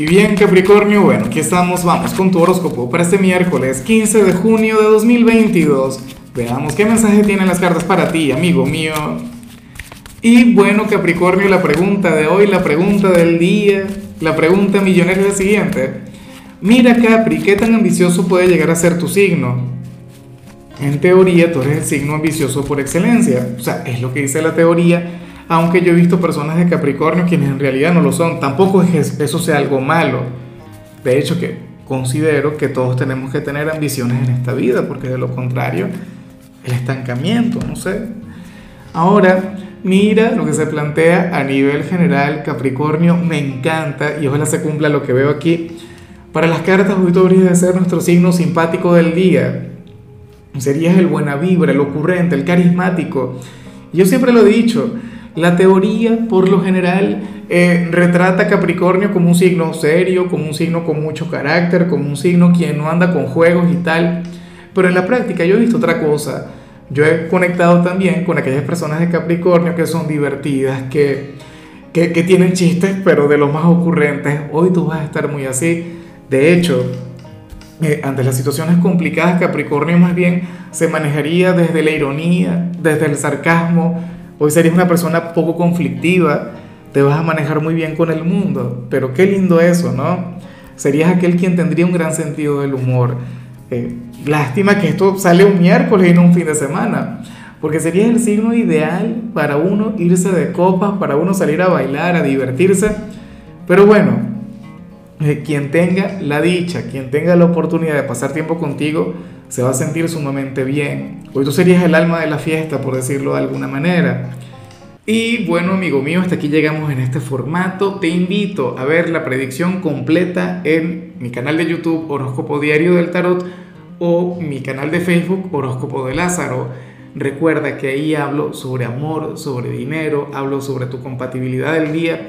Y bien Capricornio, bueno, aquí estamos, vamos con tu horóscopo para este miércoles 15 de junio de 2022. Veamos qué mensaje tienen las cartas para ti, amigo mío. Y bueno Capricornio, la pregunta de hoy, la pregunta del día, la pregunta millonaria es la siguiente. Mira Capri, ¿qué tan ambicioso puede llegar a ser tu signo? En teoría tú eres el signo ambicioso por excelencia, o sea, es lo que dice la teoría aunque yo he visto personas de Capricornio quienes en realidad no lo son. Tampoco es que eso sea algo malo. De hecho, que considero que todos tenemos que tener ambiciones en esta vida, porque de lo contrario, el estancamiento, no sé. Ahora, mira lo que se plantea a nivel general, Capricornio, me encanta y ojalá se cumpla lo que veo aquí. Para las cartas, hoy tú de ser nuestro signo simpático del día. Serías el buena vibra, el ocurrente, el carismático. Yo siempre lo he dicho, la teoría, por lo general, eh, retrata a Capricornio como un signo serio, como un signo con mucho carácter, como un signo quien no anda con juegos y tal. Pero en la práctica yo he visto otra cosa. Yo he conectado también con aquellas personas de Capricornio que son divertidas, que, que, tienen chistes, pero de los más ocurrentes. Hoy tú vas a estar muy así. De hecho, eh, ante las situaciones complicadas, Capricornio más bien se manejaría desde la ironía, desde el sarcasmo, Hoy serías una persona poco conflictiva, te vas a manejar muy bien con el mundo, pero qué lindo eso, ¿no? Serías aquel quien tendría un gran sentido del humor. Eh, lástima que esto sale un miércoles y no un fin de semana, porque sería el signo ideal para uno irse de copas, para uno salir a bailar, a divertirse. Pero bueno, eh, quien tenga la dicha, quien tenga la oportunidad de pasar tiempo contigo, se va a sentir sumamente bien. Hoy tú serías el alma de la fiesta, por decirlo de alguna manera. Y bueno, amigo mío, hasta aquí llegamos en este formato. Te invito a ver la predicción completa en mi canal de YouTube Horóscopo Diario del Tarot o mi canal de Facebook Horóscopo de Lázaro. Recuerda que ahí hablo sobre amor, sobre dinero, hablo sobre tu compatibilidad del día.